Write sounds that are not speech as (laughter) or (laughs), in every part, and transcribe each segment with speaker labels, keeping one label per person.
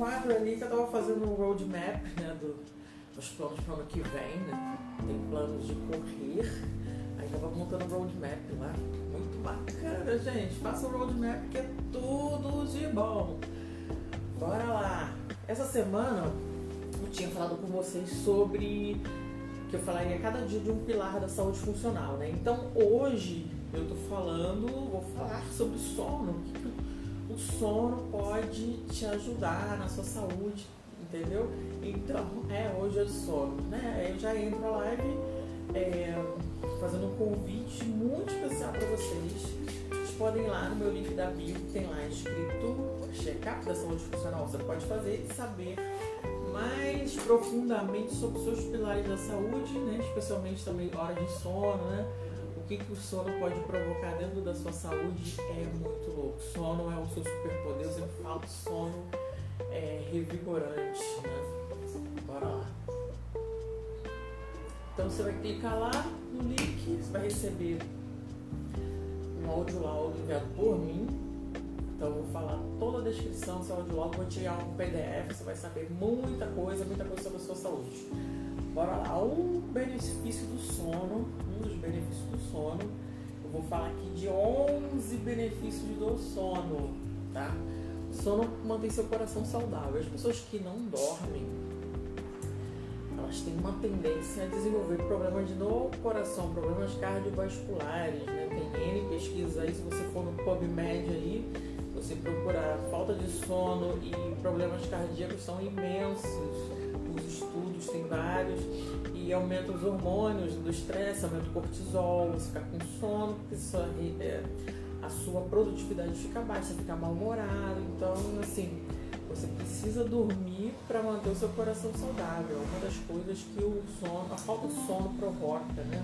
Speaker 1: quadro ali que eu tava fazendo um roadmap, né, do, dos planos para o ano que vem, né? Tem planos de correr. Aí tava montando o roadmap lá. Muito bacana, gente. Faça o roadmap que é tudo de bom. Bora lá. Essa semana eu tinha falado com vocês sobre que eu falaria cada dia de um pilar da saúde funcional, né? Então hoje eu tô falando, vou falar sobre sono. O que o sono pode te ajudar na sua saúde, entendeu? Então, é, hoje é sono, né? Eu já entro na live é, fazendo um convite muito especial para vocês. Vocês podem ir lá no meu link da bio, tem lá escrito check-up da saúde funcional. Você pode fazer e saber mais profundamente sobre os seus pilares da saúde, né? especialmente também hora de sono, né? Que, que o sono pode provocar dentro da sua saúde é muito louco. Sono é o seu superpoder, eu sempre falo sono é revigorante, né? Bora lá. Então você vai clicar lá no link, você vai receber um áudio laudo enviado por mim então eu vou falar toda a descrição do seu audiolog, vou tirar um PDF, você vai saber muita coisa, muita coisa sobre a sua saúde. Bora lá, um benefício do sono, um dos benefícios do sono, eu vou falar aqui de 11 benefícios do sono, tá? O sono mantém seu coração saudável. As pessoas que não dormem, elas têm uma tendência a desenvolver problemas no coração, problemas cardiovasculares, né? Tem N pesquisas aí, se você for no PubMed aí, você procurar falta de sono e problemas cardíacos são imensos. Os estudos têm vários e aumenta os hormônios do estresse, aumenta o cortisol, você fica com sono, porque sua, é, a sua produtividade fica baixa, fica mal-humorado. Então, assim, você precisa dormir para manter o seu coração saudável. É uma das coisas que o sono, a falta de sono provoca, né?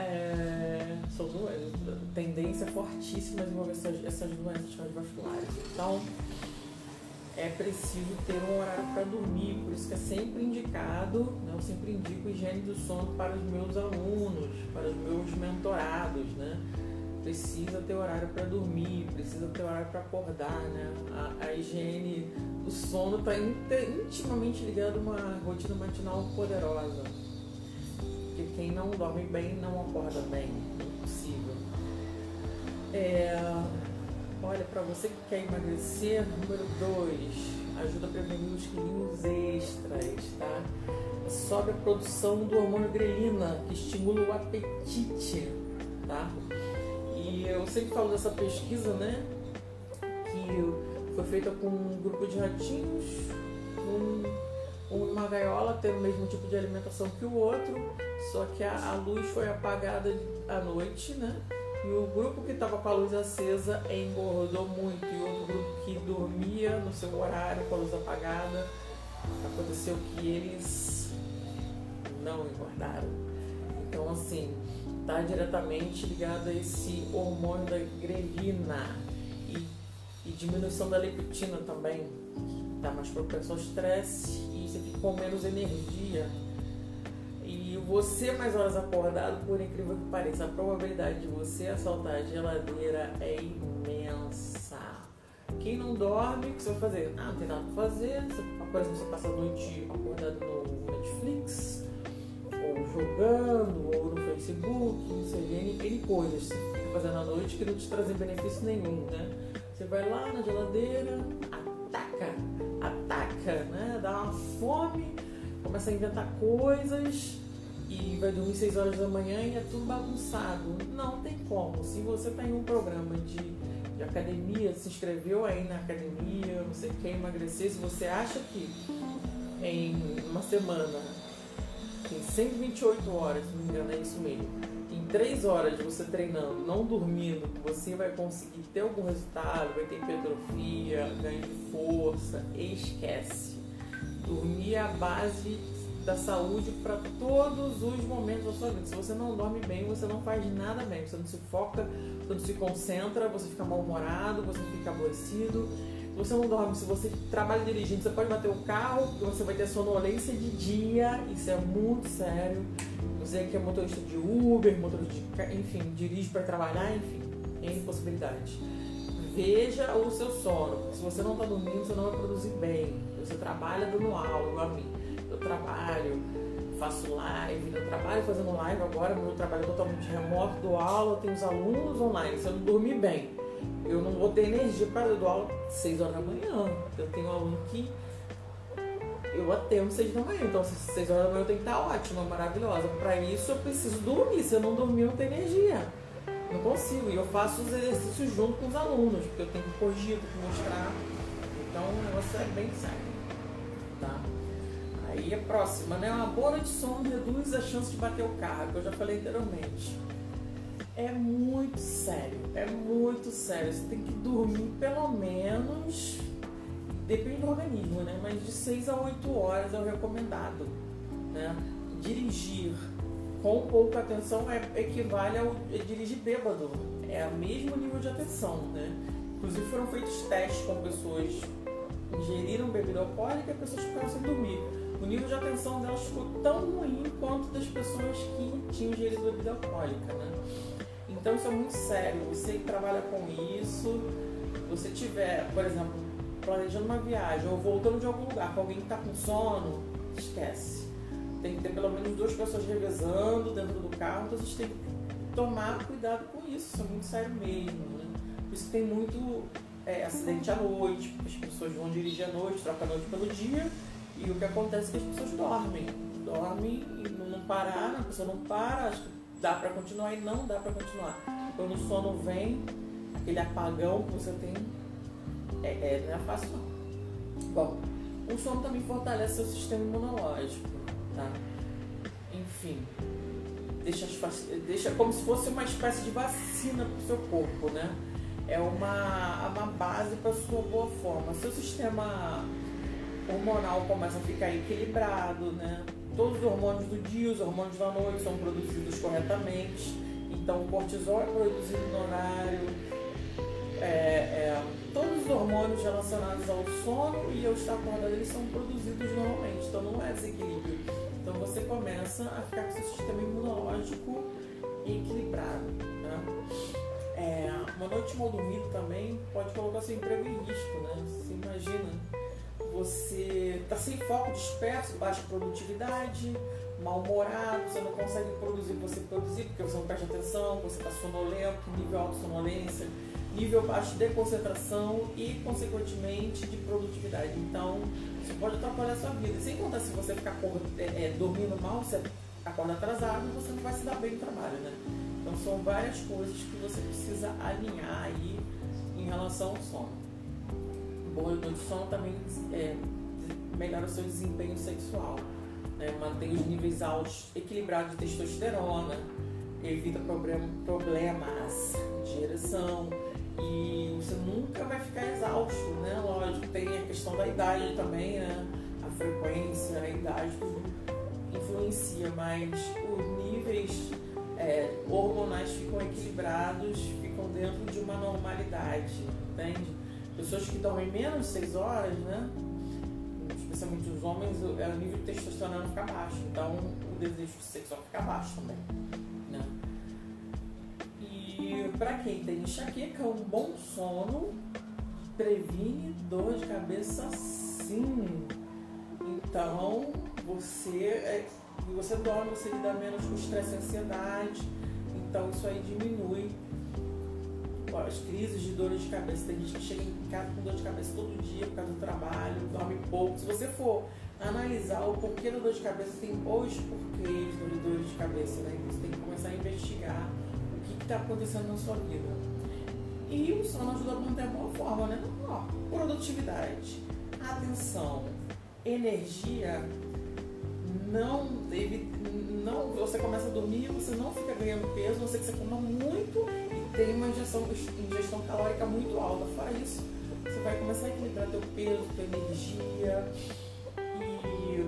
Speaker 1: é, são doenças, tendência fortíssima a desenvolver essas, essas doenças cardiovasculares. Então, é preciso ter um horário para dormir, por isso que é sempre indicado, né, eu sempre indico higiene do sono para os meus alunos, para os meus mentorados, né? Precisa ter horário para dormir, precisa ter horário para acordar, né? A, a higiene do sono está intimamente ligada a uma rotina matinal poderosa porque quem não dorme bem não acorda bem, impossível. É, olha, para você que quer emagrecer, número 2, ajuda a prevenir os quilinhos extras, tá? Sobe a produção do hormônio grelina, que estimula o apetite, tá? E eu sempre falo dessa pesquisa, né? Que foi feita com um grupo de ratinhos, um uma gaiola tem o mesmo tipo de alimentação que o outro, só que a, a luz foi apagada à noite, né? E o grupo que estava com a luz acesa engordou muito, e outro grupo que dormia no seu horário com a luz apagada, aconteceu que eles não engordaram. Então, assim, está diretamente ligado a esse hormônio da grelina e, e diminuição da leptina também, que está mais propenso ao estresse você fica com menos energia. Você mais horas acordado, por incrível que pareça, a probabilidade de você assaltar a geladeira é imensa. Quem não dorme, o que você vai fazer? Ah, não tem nada pra fazer. Você, por exemplo, você passa a noite acordado no Netflix, ou jogando, ou no Facebook, não sei, N coisas que você fica fazendo à noite que não te trazem benefício nenhum, né? Você vai lá na geladeira, ataca ataca, né? Dá uma fome, começa a inventar coisas e vai dormir 6 horas da manhã e é tudo bagunçado. Não tem como. Se você está em um programa de, de academia, se inscreveu aí na academia, você quer emagrecer, se você acha que em uma semana tem 128 horas, se não me engano, é isso mesmo três horas de você treinando, não dormindo, você vai conseguir ter algum resultado, vai ter hipertrofia, ganho de força, esquece. Dormir é a base da saúde para todos os momentos da sua vida. Se você não dorme bem, você não faz nada bem. Você não se foca, você não se concentra, você fica mal-humorado, você fica aborrecido. Se você não dorme, se você trabalha dirigindo, você pode bater o carro, você vai ter sonolência de dia, isso é muito sério dizer que é motorista de Uber, motorista de, enfim, dirige para trabalhar, enfim, N possibilidades. veja o seu sono. Se você não está dormindo, você não vai produzir bem. Você trabalha dando aula, igual a mim. Eu trabalho, faço live, eu trabalho fazendo live agora, meu trabalho é totalmente remoto, dou aula, tenho os alunos online. Se eu não dormir bem, eu não vou ter energia para dar aula 6 horas da manhã. Eu tenho um aluno que eu atendo 6 da manhã, então 6 horas da manhã eu tenho que estar ótima, maravilhosa. Para isso eu preciso dormir, se eu não dormir eu não tenho energia. Não consigo. E eu faço os exercícios junto com os alunos, porque eu tenho que corrigir, tenho que mostrar. Então o negócio é bem sério. A próxima, né? Uma boa de sono reduz a chance de bater o carro, que eu já falei anteriormente. É muito sério, é muito sério. Você tem que dormir pelo menos, depende do organismo, né? Mas de 6 a 8 horas é o recomendado. Né? Dirigir com pouca atenção é, equivale ao é dirigir bêbado. É o mesmo nível de atenção, né? Inclusive foram feitos testes com pessoas ingeriram bebida alcoólica e pessoas ficaram sem dormir. O nível de atenção delas ficou tão ruim quanto das pessoas que tinham ingerido bebida alcoólica, né? Então isso é muito sério. Você que trabalha com isso, você tiver, por exemplo, planejando uma viagem ou voltando de algum lugar com alguém que está com sono, esquece tem que ter pelo menos duas pessoas revezando dentro do carro, então a gente tem que tomar cuidado com isso, isso é muito sério mesmo. Né? Por isso tem muito é, acidente à noite, as pessoas vão dirigir à noite, trocam a noite pelo dia, e o que acontece é que as pessoas dormem. Dormem e não parar, a pessoa não para, acho que dá para continuar e não dá para continuar. Quando o sono vem, aquele apagão que você tem, é, é, não é fácil não. Bom, o sono também fortalece seu sistema imunológico tá? Enfim, deixa, deixa como se fosse uma espécie de vacina para o seu corpo, né? É uma, uma base para sua boa forma. Seu sistema hormonal começa a ficar equilibrado, né? Todos os hormônios do dia, os hormônios da noite são produzidos corretamente. Então, o cortisol é produzido no horário. É, é, todos os hormônios relacionados ao sono e ao estar acordado eles são produzidos normalmente. Então, não é desequilíbrio então você começa a ficar com seu sistema imunológico equilibrado. Né? É, uma noite mal dormida também pode colocar seu emprego em risco. Né? Você imagina, você está sem foco, disperso, baixa produtividade, mal-humorado, você não consegue produzir o que você produzir porque você não presta atenção, você está sonolento, nível alto de sonolência nível baixo de concentração e, consequentemente, de produtividade. Então, isso pode atrapalhar a sua vida. Sem contar se você ficar é, é, dormindo mal, você acorda atrasado, você não vai se dar bem no trabalho, né? Então, são várias coisas que você precisa alinhar aí em relação ao sono. Boa sono também é, melhora o seu desempenho sexual. Né? Mantém os níveis altos equilibrados de testosterona, evita problem, problemas de ereção, e você nunca vai ficar exausto, né? Lógico, tem a questão da idade também, né? A frequência, a idade, influencia, mas os níveis é, hormonais ficam equilibrados, ficam dentro de uma normalidade, entende? Pessoas que dormem menos de 6 horas, né? Especialmente os homens, o, é, nível de testosterona fica baixo, então o desejo sexual fica baixo também. E para quem tem enxaqueca, um bom sono previne dor de cabeça sim. Então, você, é, você dorme, você lida menos com estresse e ansiedade. Então, isso aí diminui as crises de dor de cabeça. Tem gente que chega em casa com dor de cabeça todo dia por causa do trabalho, dorme pouco. Se você for analisar o porquê da dor de cabeça, tem os porquês da dor de cabeça, né? Você tem que começar a investigar está acontecendo na sua vida. E o sono ajuda a manter a boa forma, né? Ó, produtividade, atenção, energia, não deve. Não, você começa a dormir, você não fica ganhando peso, você que você coma muito tem uma ingestão, ingestão calórica muito alta. Fora isso, você vai começar a equilibrar teu peso, tua energia e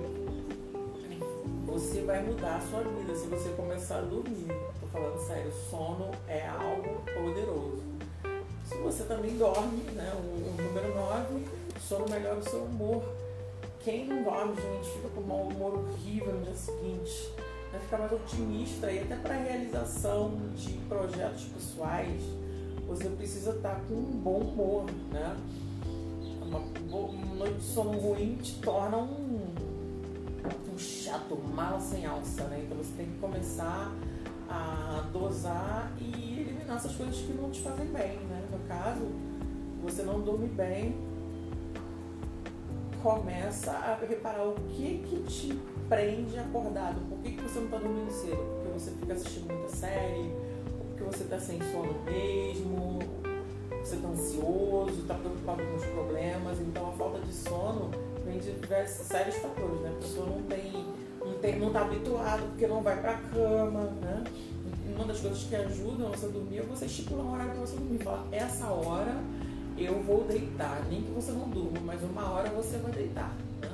Speaker 1: você vai mudar a sua vida se você começar a dormir falando sério, sono é algo poderoso. Se você também dorme, né, o, o número 9, sono melhora o seu humor. Quem não dorme, gente, fica com um humor horrível no dia seguinte, né, fica mais otimista e até para realização de projetos pessoais, você precisa estar com um bom humor, né? Uma, uma noite de sono ruim te torna um, um chato, mala sem alça, né? Então você tem que começar a dosar e eliminar essas coisas que não te fazem bem, né? No caso, você não dorme bem, começa a reparar o que que te prende acordado, por que, que você não está dormindo cedo, porque você fica assistindo muita série, porque você está sem sono mesmo, você está ansioso, está preocupado com os problemas, então a falta de sono vem de diversos, sérios fatores, né? A pessoa não tem, não tem, não está habituado porque não vai para a cama, né? Uma das coisas que ajudam você a dormir é você estipular um horário para você dormir, falar essa hora eu vou deitar, nem que você não durma, mas uma hora você vai deitar, né?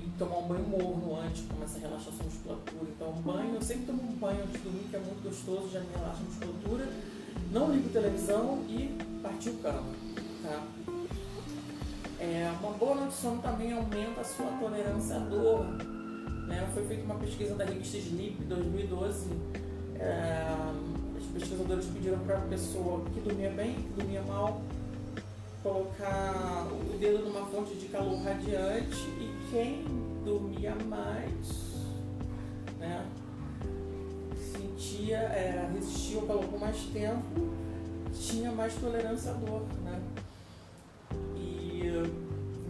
Speaker 1: E tomar um banho morno antes, começa a relaxação musculatura. Então, um banho, eu sempre tomo um banho antes de dormir, que é muito gostoso, já me relaxa a musculatura. Não ligo televisão e partiu cama, tá? É, uma boa noite de sono também aumenta a sua tolerância à dor. Né? Foi feita uma pesquisa da revista Sleep 2012. É, os pesquisadores pediram para a pessoa que dormia bem, que dormia mal, colocar o dedo numa fonte de calor radiante e quem dormia mais, né, sentia, é, resistia ao calor por mais tempo, tinha mais tolerância à dor, né? E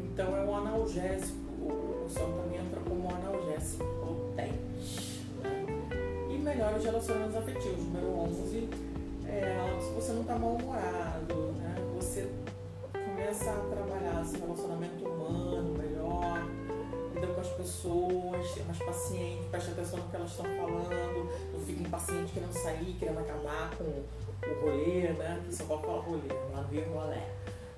Speaker 1: então é um analgésico, o sono também entra como um analgésico potente. Né? E melhora os relacionamentos afetivos. Número 11 é se você não está mal-humorado, preste atenção no que elas estão falando, não fica impaciente querendo sair, querendo acabar com o rolê, né? Que só pode falar rolê, lá no Rio rolê.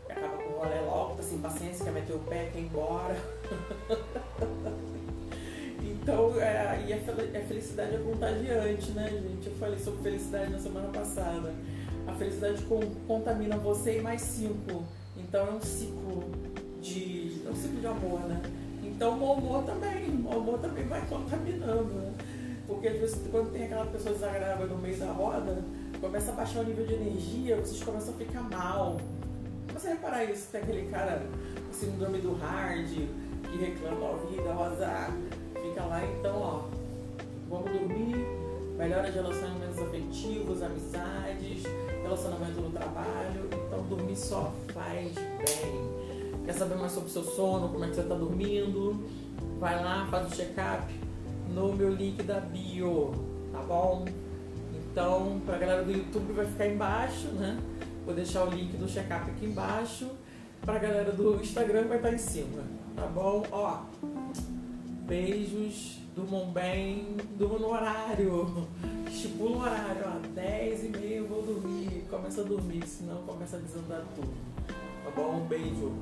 Speaker 1: Acaba com o rolê logo, tá sem paciência, quer meter o pé, quer ir embora. (laughs) Então, é, e a felicidade é contagiante, né, gente? Eu falei sobre felicidade na semana passada. A felicidade contamina você e mais cinco. Então é um ciclo de. É um ciclo de amor, né? Então o humor também, o humor também vai contaminando, né? Porque às vezes quando tem aquela pessoa desagradável no meio da roda, começa a baixar o nível de energia, vocês começam a ficar mal. Você reparar isso, tem aquele cara, o síndrome do hard, que reclama a vida, rosa, fica lá, então ó, vamos dormir, melhora os relacionamentos afetivos, amizades, relacionamento no trabalho. Então dormir só faz bem. Quer saber mais sobre o seu sono, como é que você está dormindo? Vai lá, faz o check-up no meu link da bio, tá bom? Então, pra galera do YouTube vai ficar embaixo, né? Vou deixar o link do check-up aqui embaixo. Pra galera do Instagram vai estar em cima, tá bom? Ó, beijos durmam bem, durmam no horário, (laughs) estipula o horário, ó, 10 e meia eu vou dormir, começa a dormir, senão começa a desandar tudo bom, beijo.